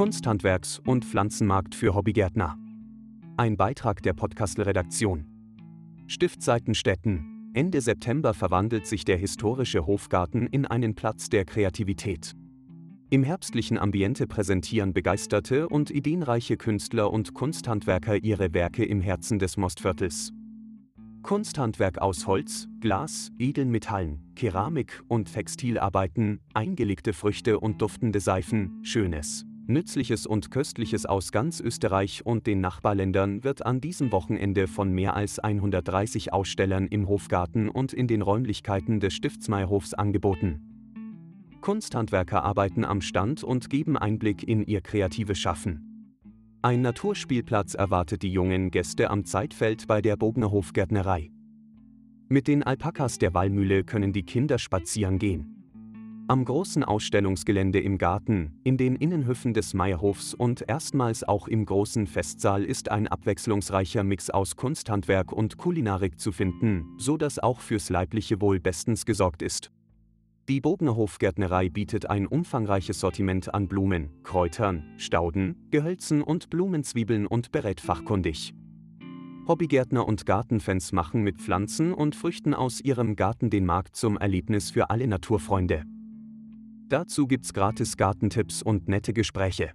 Kunsthandwerks- und Pflanzenmarkt für Hobbygärtner. Ein Beitrag der Podcast-Redaktion. Stift Seitenstetten. Ende September verwandelt sich der historische Hofgarten in einen Platz der Kreativität. Im herbstlichen Ambiente präsentieren begeisterte und ideenreiche Künstler und Kunsthandwerker ihre Werke im Herzen des Mostviertels. Kunsthandwerk aus Holz, Glas, Edelmetallen, Keramik und Textilarbeiten, eingelegte Früchte und duftende Seifen, Schönes, Nützliches und Köstliches aus ganz Österreich und den Nachbarländern wird an diesem Wochenende von mehr als 130 Ausstellern im Hofgarten und in den Räumlichkeiten des Stiftsmeierhofs angeboten. Kunsthandwerker arbeiten am Stand und geben Einblick in ihr kreatives Schaffen. Ein Naturspielplatz erwartet die jungen Gäste am Zeitfeld bei der Bogner Hofgärtnerei. Mit den Alpakas der Wallmühle können die Kinder spazieren gehen. Am großen Ausstellungsgelände im Garten, in den Innenhöfen des Meierhofs und erstmals auch im großen Festsaal ist ein abwechslungsreicher Mix aus Kunsthandwerk und Kulinarik zu finden, so dass auch fürs leibliche Wohl bestens gesorgt ist. Die Bogner Hofgärtnerei bietet ein umfangreiches Sortiment an Blumen, Kräutern, Stauden, Gehölzen und Blumenzwiebeln und berät fachkundig. Hobbygärtner und Gartenfans machen mit Pflanzen und Früchten aus ihrem Garten den Markt zum Erlebnis für alle Naturfreunde. Dazu gibt's gratis Gartentipps und nette Gespräche.